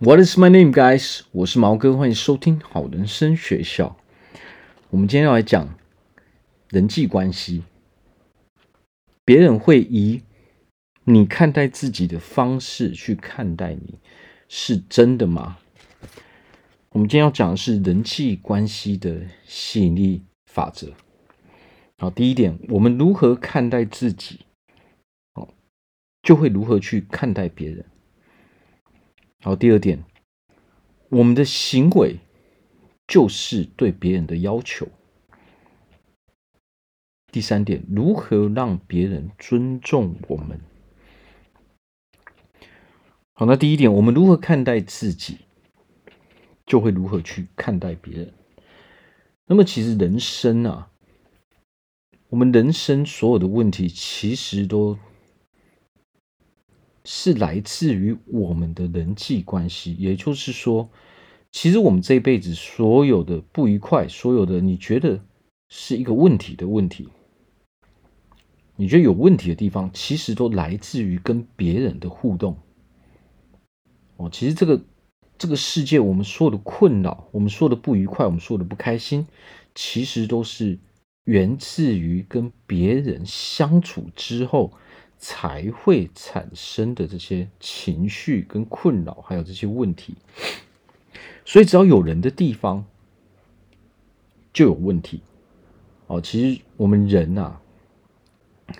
What is my name, guys？我是毛哥，欢迎收听好人生学校。我们今天要来讲人际关系。别人会以你看待自己的方式去看待你，是真的吗？我们今天要讲的是人际关系的吸引力法则。好，第一点，我们如何看待自己，哦，就会如何去看待别人。好，第二点，我们的行为就是对别人的要求。第三点，如何让别人尊重我们？好，那第一点，我们如何看待自己，就会如何去看待别人。那么，其实人生啊，我们人生所有的问题，其实都。是来自于我们的人际关系，也就是说，其实我们这一辈子所有的不愉快，所有的你觉得是一个问题的问题，你觉得有问题的地方，其实都来自于跟别人的互动。哦，其实这个这个世界，我们所有的困扰，我们所有的不愉快，我们所有的不开心，其实都是源自于跟别人相处之后。才会产生的这些情绪跟困扰，还有这些问题，所以只要有人的地方就有问题。哦，其实我们人啊，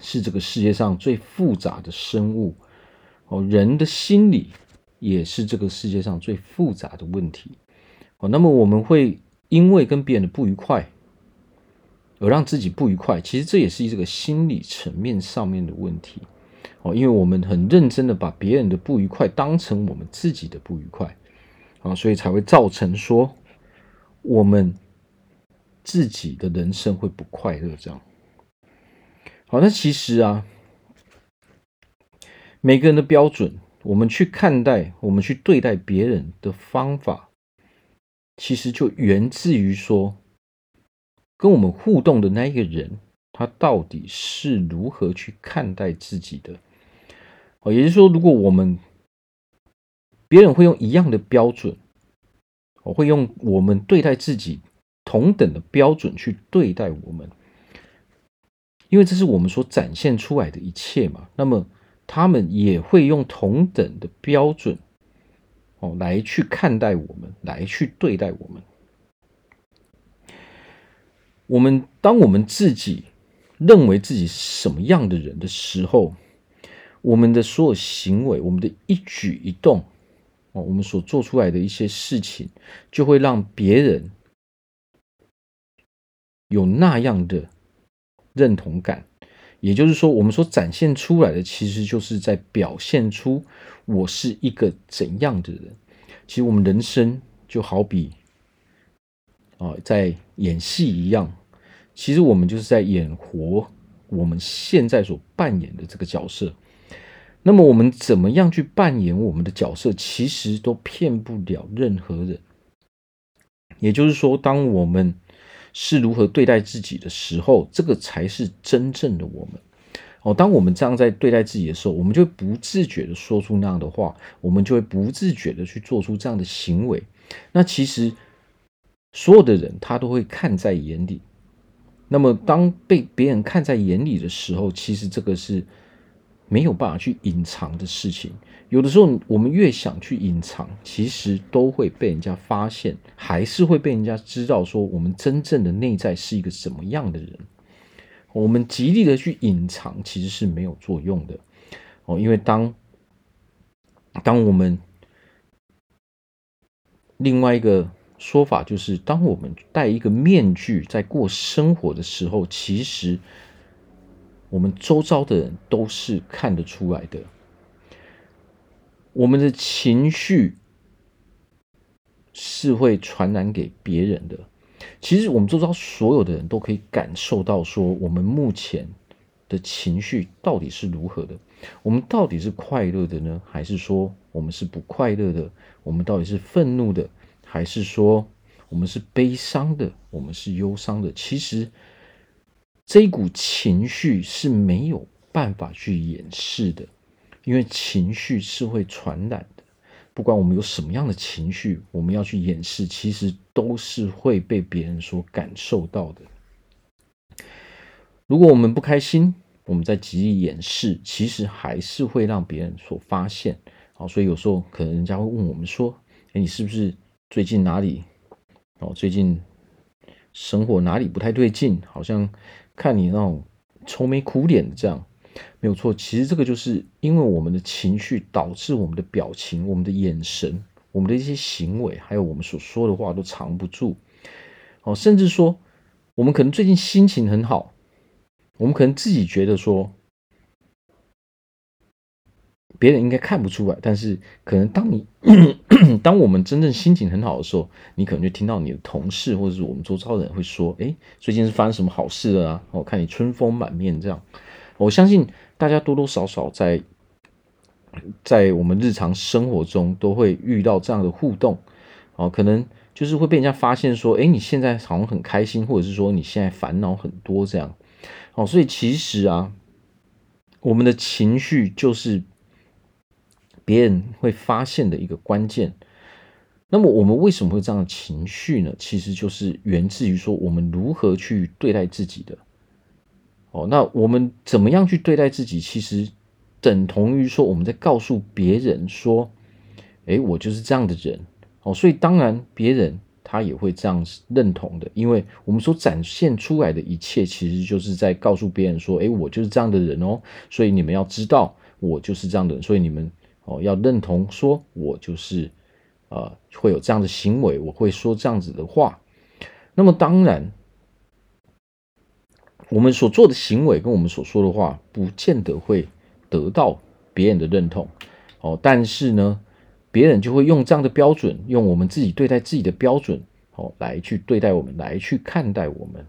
是这个世界上最复杂的生物。哦，人的心理也是这个世界上最复杂的问题。哦，那么我们会因为跟别人的不愉快而让自己不愉快，其实这也是这个心理层面上面的问题哦，因为我们很认真的把别人的不愉快当成我们自己的不愉快啊，所以才会造成说我们自己的人生会不快乐这样。好，那其实啊，每个人的标准，我们去看待，我们去对待别人的方法，其实就源自于说。跟我们互动的那一个人，他到底是如何去看待自己的？哦，也就是说，如果我们别人会用一样的标准，我会用我们对待自己同等的标准去对待我们，因为这是我们所展现出来的一切嘛。那么他们也会用同等的标准，哦，来去看待我们，来去对待我们。我们当我们自己认为自己是什么样的人的时候，我们的所有行为，我们的一举一动，哦，我们所做出来的一些事情，就会让别人有那样的认同感。也就是说，我们所展现出来的，其实就是在表现出我是一个怎样的人。其实我们人生就好比。啊，在演戏一样，其实我们就是在演活我们现在所扮演的这个角色。那么，我们怎么样去扮演我们的角色，其实都骗不了任何人。也就是说，当我们是如何对待自己的时候，这个才是真正的我们。哦，当我们这样在对待自己的时候，我们就会不自觉的说出那样的话，我们就会不自觉的去做出这样的行为。那其实。所有的人他都会看在眼里，那么当被别人看在眼里的时候，其实这个是没有办法去隐藏的事情。有的时候我们越想去隐藏，其实都会被人家发现，还是会被人家知道说我们真正的内在是一个什么样的人。我们极力的去隐藏，其实是没有作用的哦，因为当当我们另外一个。说法就是，当我们戴一个面具在过生活的时候，其实我们周遭的人都是看得出来的。我们的情绪是会传染给别人的。其实我们周遭所有的人都可以感受到，说我们目前的情绪到底是如何的。我们到底是快乐的呢，还是说我们是不快乐的？我们到底是愤怒的？还是说我们是悲伤的，我们是忧伤的？其实这一股情绪是没有办法去掩饰的，因为情绪是会传染的。不管我们有什么样的情绪，我们要去掩饰，其实都是会被别人所感受到的。如果我们不开心，我们在极力掩饰，其实还是会让别人所发现。好，所以有时候可能人家会问我们说：“诶，你是不是最近哪里？哦，最近生活哪里不太对劲？好像看你那种愁眉苦脸的这样。”没有错，其实这个就是因为我们的情绪导致我们的表情、我们的眼神、我们的一些行为，还有我们所说的话都藏不住。哦，甚至说我们可能最近心情很好。我们可能自己觉得说，别人应该看不出来，但是可能当你 当我们真正心情很好的时候，你可能就听到你的同事或者是我们周遭的人会说：“哎，最近是发生什么好事了啊？我看你春风满面这样。”我相信大家多多少少在在我们日常生活中都会遇到这样的互动，哦，可能就是会被人家发现说：“哎，你现在好像很开心，或者是说你现在烦恼很多这样。”哦，所以其实啊，我们的情绪就是别人会发现的一个关键。那么，我们为什么会这样的情绪呢？其实就是源自于说，我们如何去对待自己的。哦，那我们怎么样去对待自己？其实等同于说，我们在告诉别人说：“诶，我就是这样的人。”哦，所以当然别人。他也会这样认同的，因为我们所展现出来的一切，其实就是在告诉别人说：“诶，我就是这样的人哦。”所以你们要知道，我就是这样的人。所以你们哦要认同，说我就是呃会有这样的行为，我会说这样子的话。那么当然，我们所做的行为跟我们所说的话，不见得会得到别人的认同哦。但是呢，别人就会用这样的标准，用我们自己对待自己的标准，哦，来去对待我们，来去看待我们，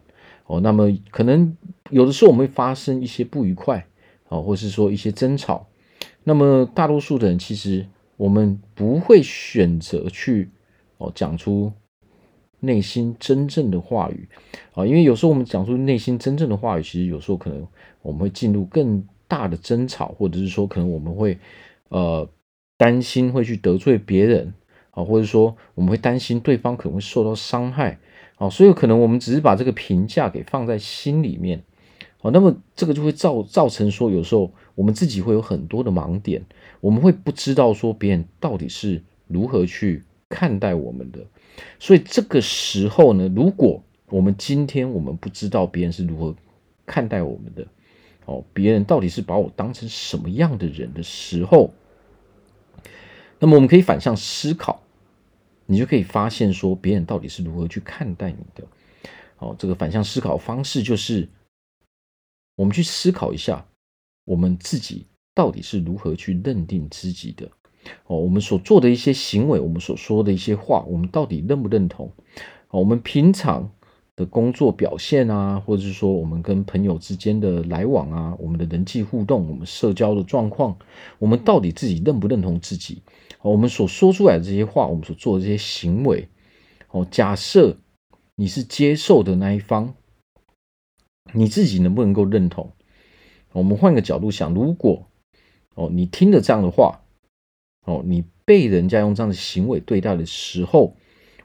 哦，那么可能有的时候我们会发生一些不愉快，哦，或是说一些争吵，那么大多数的人其实我们不会选择去哦讲出内心真正的话语，啊，因为有时候我们讲出内心真正的话语，其实有时候可能我们会进入更大的争吵，或者是说可能我们会呃。担心会去得罪别人啊，或者说我们会担心对方可能会受到伤害啊，所以可能我们只是把这个评价给放在心里面啊，那么这个就会造造成说，有时候我们自己会有很多的盲点，我们会不知道说别人到底是如何去看待我们的，所以这个时候呢，如果我们今天我们不知道别人是如何看待我们的，哦，别人到底是把我当成什么样的人的时候。那么我们可以反向思考，你就可以发现说别人到底是如何去看待你的。哦，这个反向思考方式就是，我们去思考一下，我们自己到底是如何去认定自己的。哦，我们所做的一些行为，我们所说的一些话，我们到底认不认同？哦，我们平常。的工作表现啊，或者是说我们跟朋友之间的来往啊，我们的人际互动，我们社交的状况，我们到底自己认不认同自己？哦我们所说出来的这些话，我们所做的这些行为，哦，假设你是接受的那一方，你自己能不能够认同？我们换个角度想，如果哦，你听了这样的话，哦，你被人家用这样的行为对待的时候。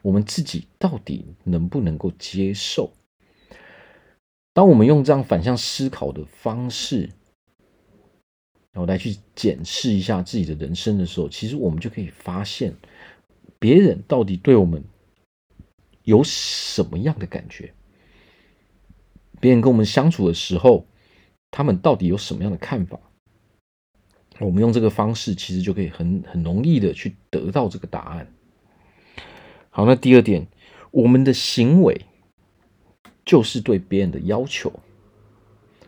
我们自己到底能不能够接受？当我们用这样反向思考的方式，然后来去检视一下自己的人生的时候，其实我们就可以发现，别人到底对我们有什么样的感觉？别人跟我们相处的时候，他们到底有什么样的看法？我们用这个方式，其实就可以很很容易的去得到这个答案。好，那第二点，我们的行为就是对别人的要求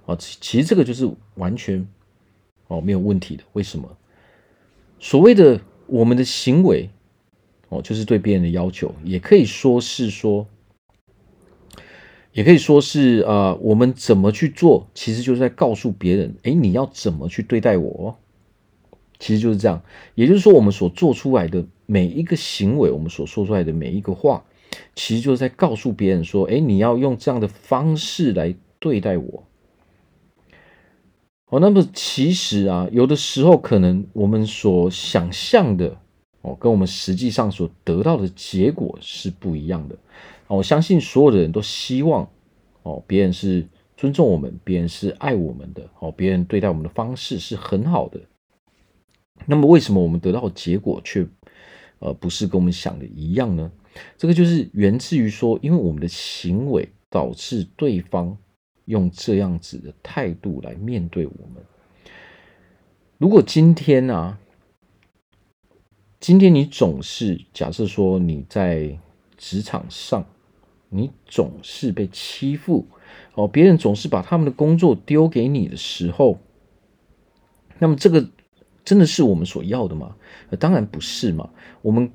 啊，其实这个就是完全哦没有问题的。为什么？所谓的我们的行为哦，就是对别人的要求，也可以说是说，也可以说是啊，我们怎么去做，其实就是在告诉别人，哎，你要怎么去对待我。其实就是这样，也就是说，我们所做出来的每一个行为，我们所说出来的每一个话，其实就是在告诉别人说：“哎，你要用这样的方式来对待我。”哦，那么其实啊，有的时候可能我们所想象的哦，跟我们实际上所得到的结果是不一样的。我相信所有的人都希望哦，别人是尊重我们，别人是爱我们的，哦，别人对待我们的方式是很好的。那么，为什么我们得到的结果却呃不是跟我们想的一样呢？这个就是源自于说，因为我们的行为导致对方用这样子的态度来面对我们。如果今天啊，今天你总是假设说你在职场上。你总是被欺负哦，别人总是把他们的工作丢给你的时候，那么这个真的是我们所要的吗？当然不是嘛。我们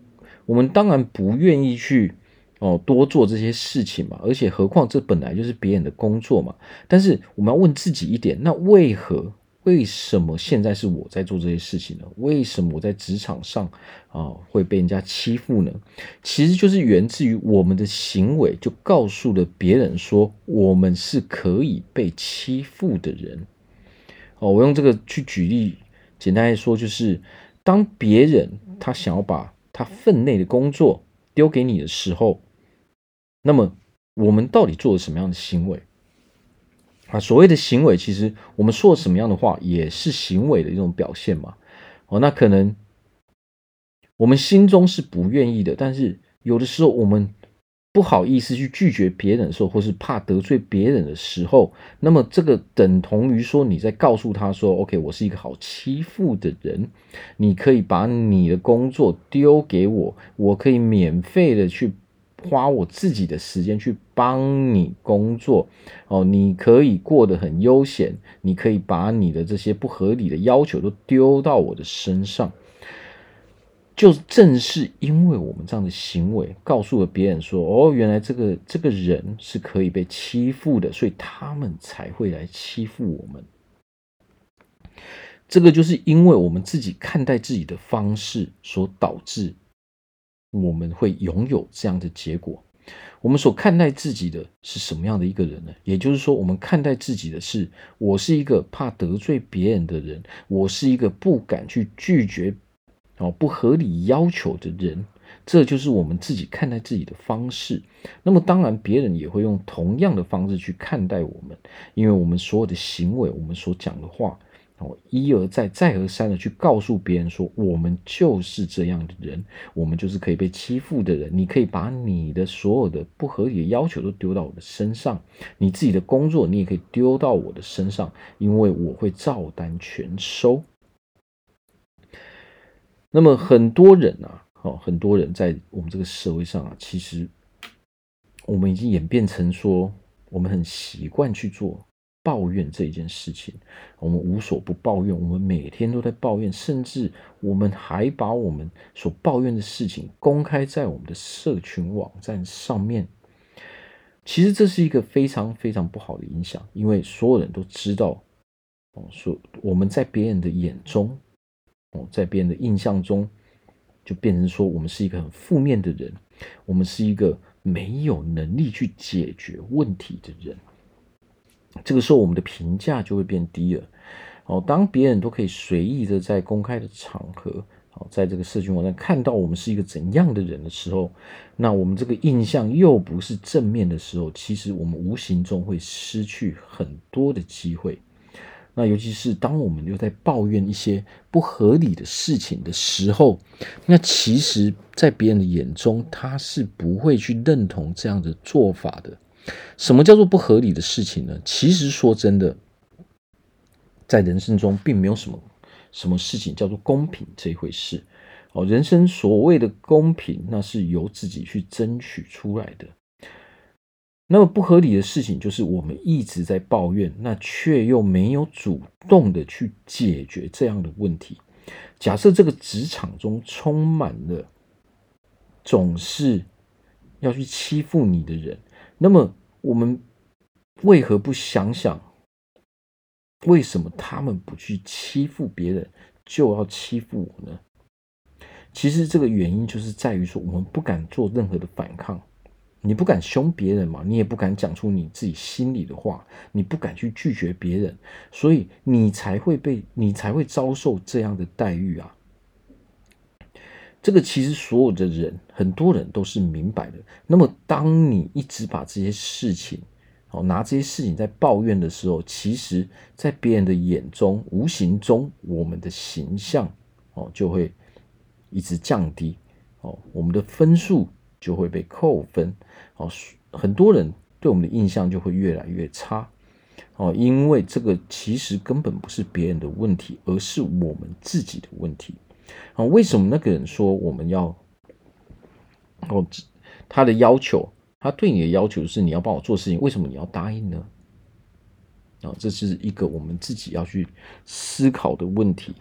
我们当然不愿意去哦多做这些事情嘛，而且何况这本来就是别人的工作嘛。但是我们要问自己一点，那为何？为什么现在是我在做这些事情呢？为什么我在职场上啊会被人家欺负呢？其实就是源自于我们的行为，就告诉了别人说我们是可以被欺负的人。哦，我用这个去举例，简单来说就是，当别人他想要把他分内的工作丢给你的时候，那么我们到底做了什么样的行为？啊，所谓的行为，其实我们说什么样的话，也是行为的一种表现嘛。哦，那可能我们心中是不愿意的，但是有的时候我们不好意思去拒绝别人的时候，或是怕得罪别人的时候，那么这个等同于说你在告诉他说：“OK，我是一个好欺负的人，你可以把你的工作丢给我，我可以免费的去。”花我自己的时间去帮你工作哦，你可以过得很悠闲，你可以把你的这些不合理的要求都丢到我的身上。就正是因为我们这样的行为，告诉了别人说：“哦，原来这个这个人是可以被欺负的，所以他们才会来欺负我们。”这个就是因为我们自己看待自己的方式所导致。我们会拥有这样的结果。我们所看待自己的是什么样的一个人呢？也就是说，我们看待自己的是，我是一个怕得罪别人的人，我是一个不敢去拒绝哦不合理要求的人。这就是我们自己看待自己的方式。那么，当然，别人也会用同样的方式去看待我们，因为我们所有的行为，我们所讲的话。一而再，再而三的去告诉别人说，我们就是这样的人，我们就是可以被欺负的人。你可以把你的所有的不合理的要求都丢到我的身上，你自己的工作你也可以丢到我的身上，因为我会照单全收。那么很多人啊，哦，很多人在我们这个社会上啊，其实我们已经演变成说，我们很习惯去做。抱怨这件事情，我们无所不抱怨，我们每天都在抱怨，甚至我们还把我们所抱怨的事情公开在我们的社群网站上面。其实这是一个非常非常不好的影响，因为所有人都知道，哦，说我们在别人的眼中，哦，在别人的印象中，就变成说我们是一个很负面的人，我们是一个没有能力去解决问题的人。这个时候，我们的评价就会变低了。哦，当别人都可以随意的在公开的场合，哦，在这个社群网站看到我们是一个怎样的人的时候，那我们这个印象又不是正面的时候，其实我们无形中会失去很多的机会。那尤其是当我们又在抱怨一些不合理的事情的时候，那其实，在别人的眼中，他是不会去认同这样的做法的。什么叫做不合理的事情呢？其实说真的，在人生中并没有什么什么事情叫做公平这一回事。哦，人生所谓的公平，那是由自己去争取出来的。那么不合理的事情，就是我们一直在抱怨，那却又没有主动的去解决这样的问题。假设这个职场中充满了总是要去欺负你的人。那么，我们为何不想想，为什么他们不去欺负别人，就要欺负我呢？其实这个原因就是在于说，我们不敢做任何的反抗。你不敢凶别人嘛，你也不敢讲出你自己心里的话，你不敢去拒绝别人，所以你才会被，你才会遭受这样的待遇啊。这个其实所有的人，很多人都是明白的。那么，当你一直把这些事情，哦，拿这些事情在抱怨的时候，其实，在别人的眼中，无形中，我们的形象，哦，就会一直降低，哦，我们的分数就会被扣分，哦，很多人对我们的印象就会越来越差，哦，因为这个其实根本不是别人的问题，而是我们自己的问题。啊，为什么那个人说我们要哦？他的要求，他对你的要求是你要帮我做事情，为什么你要答应呢？啊，这是一个我们自己要去思考的问题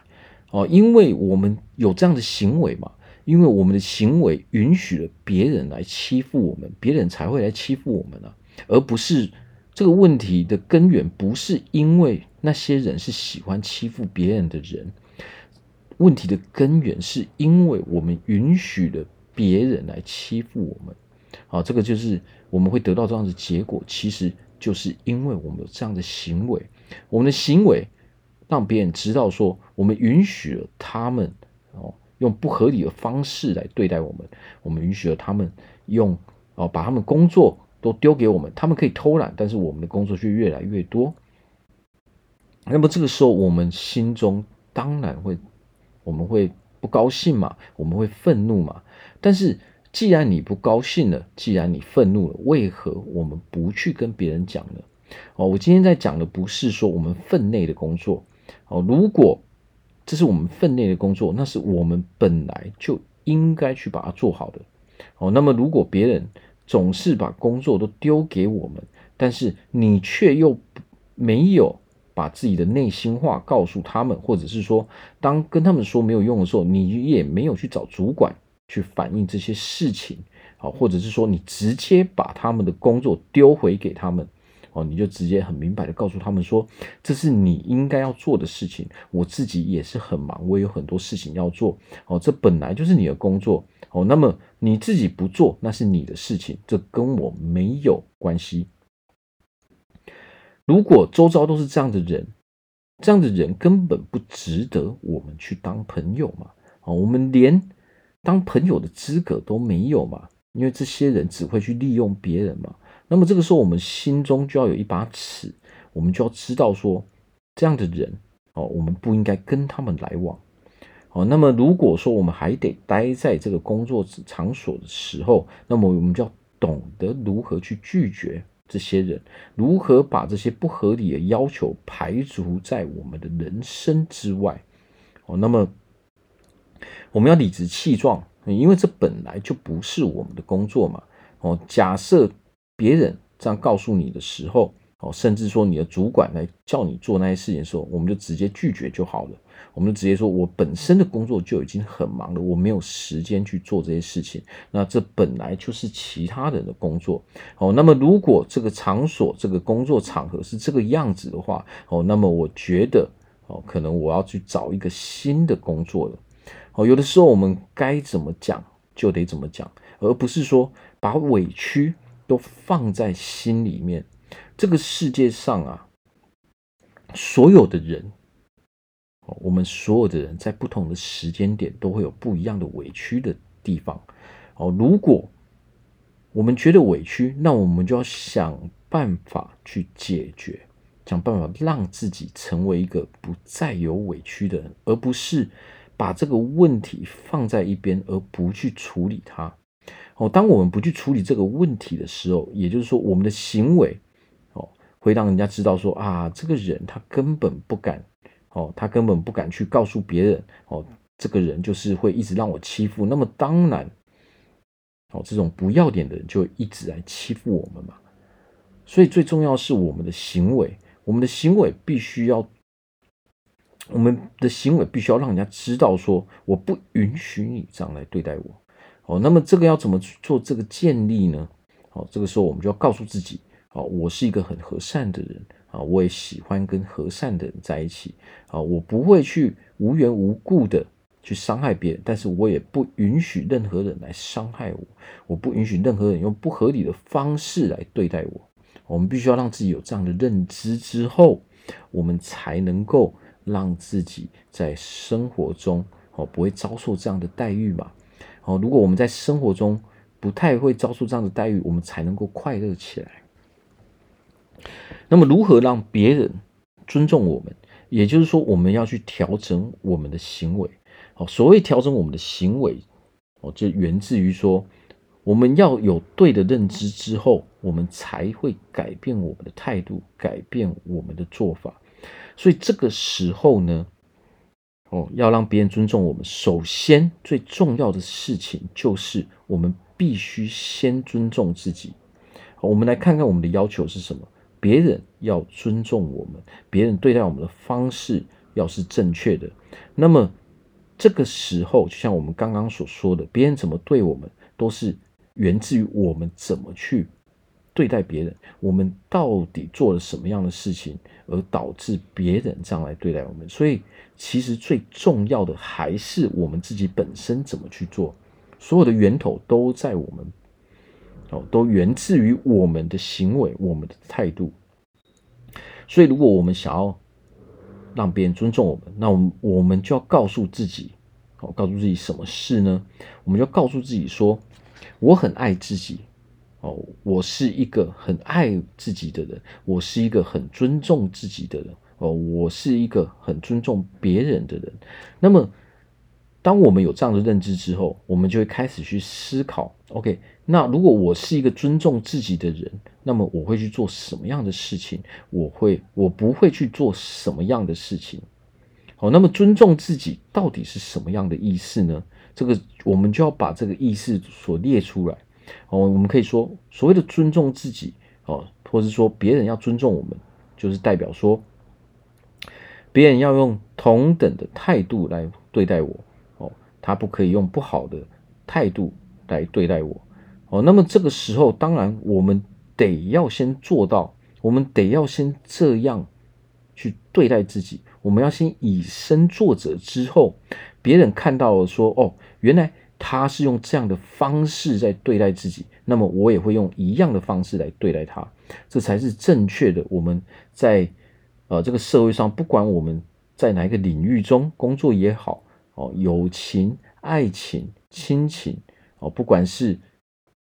哦，因为我们有这样的行为嘛，因为我们的行为允许了别人来欺负我们，别人才会来欺负我们啊，而不是这个问题的根源不是因为那些人是喜欢欺负别人的人。问题的根源是因为我们允许了别人来欺负我们，啊，这个就是我们会得到这样的结果，其实就是因为我们有这样的行为，我们的行为让别人知道说我们允许了他们哦用不合理的方式来对待我们，我们允许了他们用哦把他们工作都丢给我们，他们可以偷懒，但是我们的工作却越来越多，那么这个时候我们心中当然会。我们会不高兴嘛？我们会愤怒嘛？但是既然你不高兴了，既然你愤怒了，为何我们不去跟别人讲呢？哦，我今天在讲的不是说我们分内的工作哦。如果这是我们分内的工作，那是我们本来就应该去把它做好的哦。那么如果别人总是把工作都丢给我们，但是你却又没有。把自己的内心话告诉他们，或者是说，当跟他们说没有用的时候，你也没有去找主管去反映这些事情，好，或者是说，你直接把他们的工作丢回给他们，哦，你就直接很明白的告诉他们说，这是你应该要做的事情，我自己也是很忙，我也有很多事情要做，哦，这本来就是你的工作，哦，那么你自己不做，那是你的事情，这跟我没有关系。如果周遭都是这样的人，这样的人根本不值得我们去当朋友嘛？啊，我们连当朋友的资格都没有嘛？因为这些人只会去利用别人嘛。那么这个时候，我们心中就要有一把尺，我们就要知道说，这样的人哦，我们不应该跟他们来往。哦，那么如果说我们还得待在这个工作场所的时候，那么我们就要懂得如何去拒绝。这些人如何把这些不合理的要求排除在我们的人生之外？哦，那么我们要理直气壮，因为这本来就不是我们的工作嘛。哦，假设别人这样告诉你的时候。哦，甚至说你的主管来叫你做那些事情的时候，我们就直接拒绝就好了。我们就直接说，我本身的工作就已经很忙了，我没有时间去做这些事情。那这本来就是其他人的工作。哦，那么如果这个场所、这个工作场合是这个样子的话，哦，那么我觉得，哦，可能我要去找一个新的工作了。哦，有的时候我们该怎么讲就得怎么讲，而不是说把委屈都放在心里面。这个世界上啊，所有的人，我们所有的人在不同的时间点都会有不一样的委屈的地方。哦，如果我们觉得委屈，那我们就要想办法去解决，想办法让自己成为一个不再有委屈的人，而不是把这个问题放在一边而不去处理它。哦，当我们不去处理这个问题的时候，也就是说，我们的行为哦。会让人家知道说啊，这个人他根本不敢哦，他根本不敢去告诉别人哦，这个人就是会一直让我欺负。那么当然，哦，这种不要脸的人就一直来欺负我们嘛。所以最重要是我们的行为，我们的行为必须要，我们的行为必须要让人家知道说，我不允许你这样来对待我。哦，那么这个要怎么去做这个建立呢？哦，这个时候我们就要告诉自己。哦，我是一个很和善的人啊，我也喜欢跟和善的人在一起啊，我不会去无缘无故的去伤害别人，但是我也不允许任何人来伤害我，我不允许任何人用不合理的方式来对待我。我们必须要让自己有这样的认知之后，我们才能够让自己在生活中哦不会遭受这样的待遇嘛。哦，如果我们在生活中不太会遭受这样的待遇，我们才能够快乐起来。那么，如何让别人尊重我们？也就是说，我们要去调整我们的行为。哦，所谓调整我们的行为，哦，就源自于说，我们要有对的认知之后，我们才会改变我们的态度，改变我们的做法。所以这个时候呢，哦，要让别人尊重我们，首先最重要的事情就是我们必须先尊重自己。我们来看看我们的要求是什么：别人要尊重我们，别人对待我们的方式要是正确的。那么这个时候，就像我们刚刚所说的，别人怎么对我们，都是源自于我们怎么去对待别人。我们到底做了什么样的事情，而导致别人这样来对待我们？所以，其实最重要的还是我们自己本身怎么去做。所有的源头都在我们。哦，都源自于我们的行为，我们的态度。所以，如果我们想要让别人尊重我们，那我们我们就要告诉自己，哦，告诉自己什么事呢？我们就告诉自己说，我很爱自己，哦，我是一个很爱自己的人，我是一个很尊重自己的人，哦，我是一个很尊重别人的人。那么，当我们有这样的认知之后，我们就会开始去思考，OK，那如果我是一个尊重自己的人，那么我会去做什么样的事情？我会，我不会去做什么样的事情？好，那么尊重自己到底是什么样的意思呢？这个我们就要把这个意思所列出来。哦，我们可以说，所谓的尊重自己，哦，或者说别人要尊重我们，就是代表说，别人要用同等的态度来对待我。他不可以用不好的态度来对待我，哦，那么这个时候，当然我们得要先做到，我们得要先这样去对待自己，我们要先以身作则，之后别人看到说，哦，原来他是用这样的方式在对待自己，那么我也会用一样的方式来对待他，这才是正确的。我们在呃这个社会上，不管我们在哪一个领域中工作也好。哦，友情、爱情、亲情，哦，不管是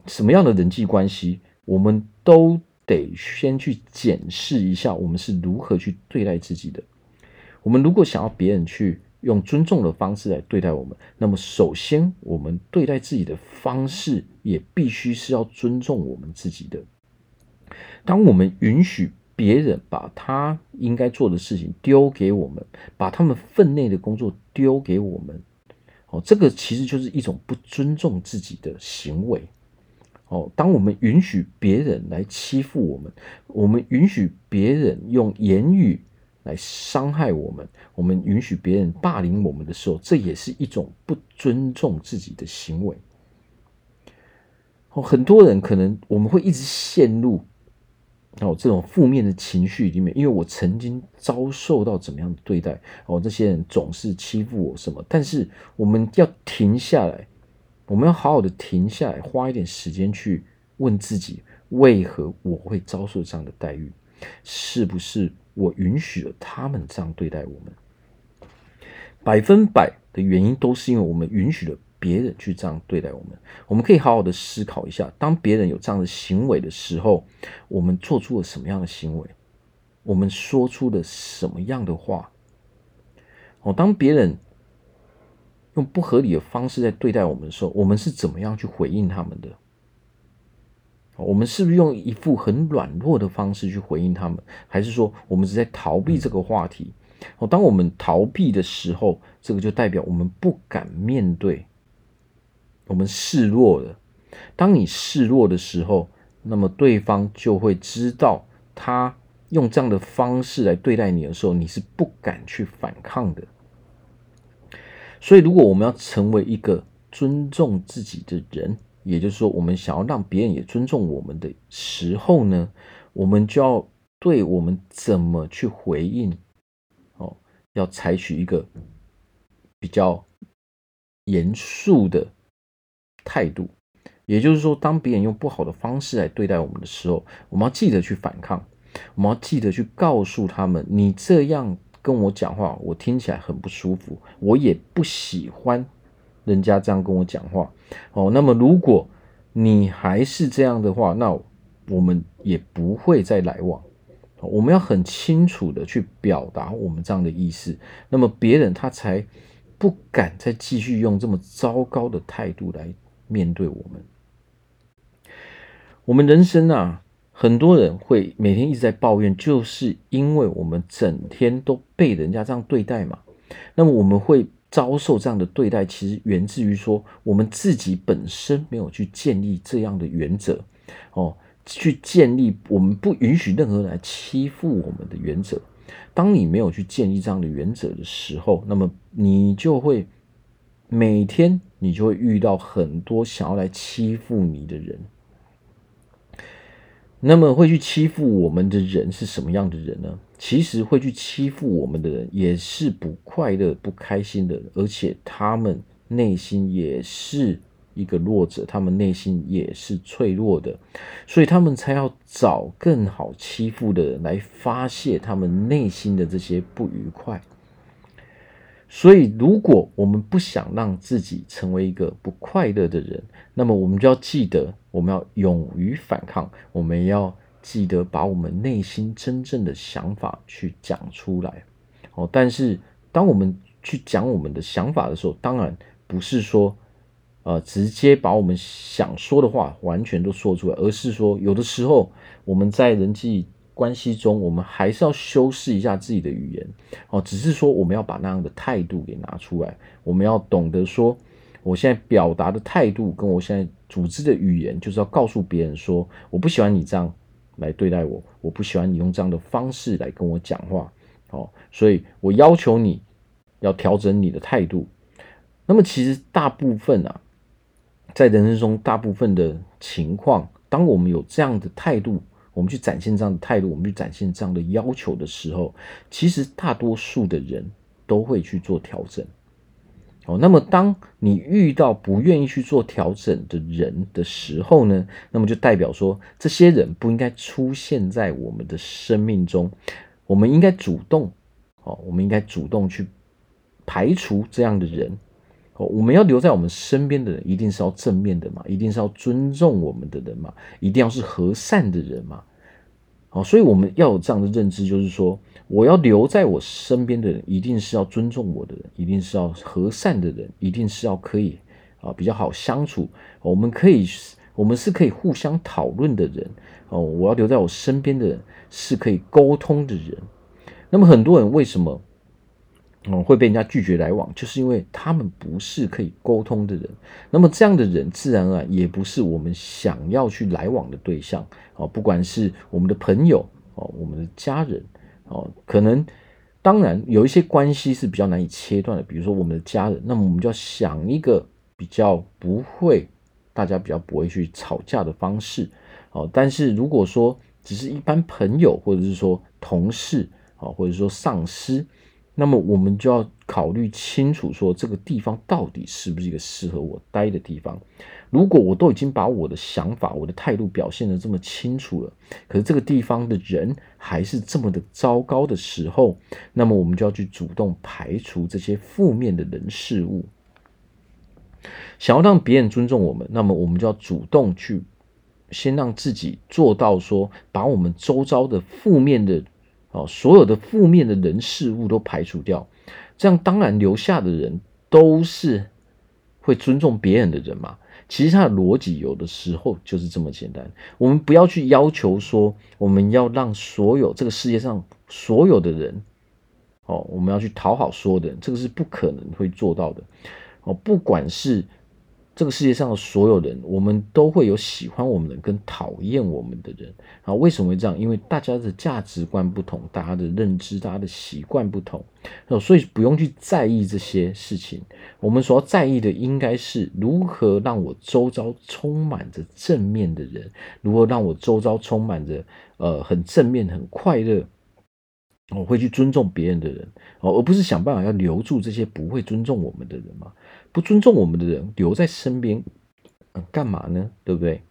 什么样的人际关系，我们都得先去检视一下，我们是如何去对待自己的。我们如果想要别人去用尊重的方式来对待我们，那么首先我们对待自己的方式也必须是要尊重我们自己的。当我们允许。别人把他应该做的事情丢给我们，把他们分内的工作丢给我们，哦，这个其实就是一种不尊重自己的行为。哦，当我们允许别人来欺负我们，我们允许别人用言语来伤害我们，我们允许别人霸凌我们的时候，这也是一种不尊重自己的行为。哦，很多人可能我们会一直陷入。哦，这种负面的情绪里面，因为我曾经遭受到怎么样的对待，哦，这些人总是欺负我什么，但是我们要停下来，我们要好好的停下来，花一点时间去问自己，为何我会遭受这样的待遇？是不是我允许了他们这样对待我们？百分百的原因都是因为我们允许了。别人去这样对待我们，我们可以好好的思考一下：当别人有这样的行为的时候，我们做出了什么样的行为？我们说出了什么样的话？哦，当别人用不合理的方式在对待我们的时候，我们是怎么样去回应他们的？我们是不是用一副很软弱的方式去回应他们？还是说我们是在逃避这个话题？哦，当我们逃避的时候，这个就代表我们不敢面对。我们示弱了。当你示弱的时候，那么对方就会知道，他用这样的方式来对待你的时候，你是不敢去反抗的。所以，如果我们要成为一个尊重自己的人，也就是说，我们想要让别人也尊重我们的时候呢，我们就要对我们怎么去回应，哦，要采取一个比较严肃的。态度，也就是说，当别人用不好的方式来对待我们的时候，我们要记得去反抗，我们要记得去告诉他们：你这样跟我讲话，我听起来很不舒服，我也不喜欢人家这样跟我讲话。哦，那么如果你还是这样的话，那我们也不会再来往。我们要很清楚的去表达我们这样的意思，那么别人他才不敢再继续用这么糟糕的态度来面对我们。我们人生啊，很多人会每天一直在抱怨，就是因为我们整天都被人家这样对待嘛。那么我们会遭受这样的对待，其实源自于说我们自己本身没有去建立这样的原则哦。去建立我们不允许任何人来欺负我们的原则。当你没有去建立这样的原则的时候，那么你就会每天你就会遇到很多想要来欺负你的人。那么会去欺负我们的人是什么样的人呢？其实会去欺负我们的人也是不快乐、不开心的，而且他们内心也是。一个弱者，他们内心也是脆弱的，所以他们才要找更好欺负的人来发泄他们内心的这些不愉快。所以，如果我们不想让自己成为一个不快乐的人，那么我们就要记得，我们要勇于反抗，我们要记得把我们内心真正的想法去讲出来。哦，但是当我们去讲我们的想法的时候，当然不是说。呃，直接把我们想说的话完全都说出来，而是说，有的时候我们在人际关系中，我们还是要修饰一下自己的语言。哦，只是说我们要把那样的态度给拿出来，我们要懂得说，我现在表达的态度跟我现在组织的语言，就是要告诉别人说，我不喜欢你这样来对待我，我不喜欢你用这样的方式来跟我讲话。哦，所以我要求你要调整你的态度。那么，其实大部分啊。在人生中，大部分的情况，当我们有这样的态度，我们去展现这样的态度，我们去展现这样的要求的时候，其实大多数的人都会去做调整。哦，那么当你遇到不愿意去做调整的人的时候呢，那么就代表说，这些人不应该出现在我们的生命中，我们应该主动，哦，我们应该主动去排除这样的人。我们要留在我们身边的人，一定是要正面的嘛，一定是要尊重我们的人嘛，一定要是和善的人嘛。好，所以我们要有这样的认知，就是说，我要留在我身边的人，一定是要尊重我的人，一定是要和善的人，一定是要可以啊比较好相处。我们可以，我们是可以互相讨论的人。哦，我要留在我身边的人是可以沟通的人。那么很多人为什么？哦，会被人家拒绝来往，就是因为他们不是可以沟通的人。那么这样的人，自然而然也不是我们想要去来往的对象。哦，不管是我们的朋友，哦，我们的家人，哦，可能当然有一些关系是比较难以切断的，比如说我们的家人。那么我们就要想一个比较不会，大家比较不会去吵架的方式。哦，但是如果说只是一般朋友，或者是说同事，哦，或者说上司。那么我们就要考虑清楚，说这个地方到底是不是一个适合我待的地方。如果我都已经把我的想法、我的态度表现的这么清楚了，可是这个地方的人还是这么的糟糕的时候，那么我们就要去主动排除这些负面的人事物。想要让别人尊重我们，那么我们就要主动去先让自己做到说，把我们周遭的负面的。哦，所有的负面的人事物都排除掉，这样当然留下的人都是会尊重别人的人嘛。其实他的逻辑有的时候就是这么简单。我们不要去要求说，我们要让所有这个世界上所有的人，哦，我们要去讨好所有的人，这个是不可能会做到的。哦，不管是。这个世界上的所有人，我们都会有喜欢我们的跟讨厌我们的人啊。为什么会这样？因为大家的价值观不同，大家的认知、大家的习惯不同，所以不用去在意这些事情。我们所要在意的，应该是如何让我周遭充满着正面的人，如何让我周遭充满着呃很正面、很快乐，我会去尊重别人的人哦，而不是想办法要留住这些不会尊重我们的人嘛。不尊重我们的人留在身边，嗯，干嘛呢？对不对？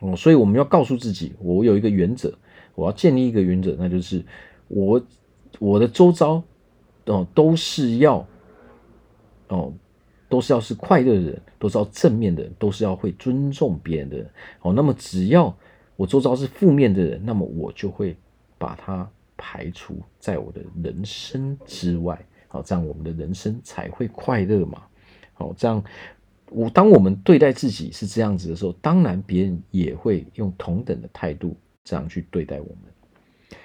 哦，所以我们要告诉自己，我有一个原则，我要建立一个原则，那就是我我的周遭哦都是要哦都是要是快乐的人，都是要正面的人，都是要会尊重别人的人。好，那么只要我周遭是负面的人，那么我就会把它排除在我的人生之外。好，这样我们的人生才会快乐嘛。好，这样我当我们对待自己是这样子的时候，当然别人也会用同等的态度这样去对待我们。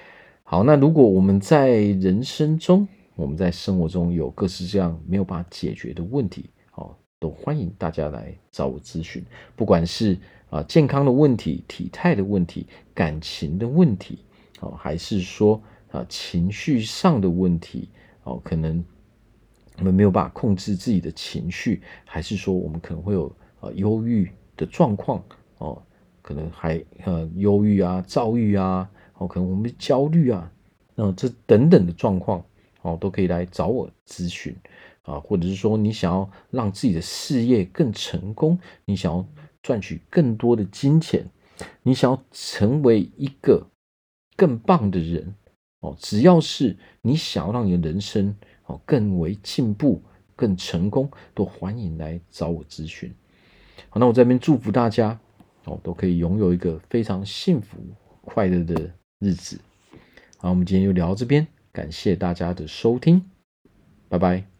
好，那如果我们在人生中，我们在生活中有各式各样没有办法解决的问题，好，都欢迎大家来找我咨询。不管是啊健康的问题、体态的问题、感情的问题，好，还是说啊情绪上的问题，哦，可能我们没有办法控制自己的情绪，还是说我们可能会有呃忧郁的状况，哦，可能还呃忧郁啊、躁郁啊。哦，可能我们焦虑啊，那这等等的状况，哦，都可以来找我咨询啊，或者是说你想要让自己的事业更成功，你想要赚取更多的金钱，你想要成为一个更棒的人，哦，只要是你想要让你的人生哦更为进步、更成功，都欢迎来找我咨询。好，那我这边祝福大家哦，都可以拥有一个非常幸福快乐的日子，好，我们今天就聊到这边，感谢大家的收听，拜拜。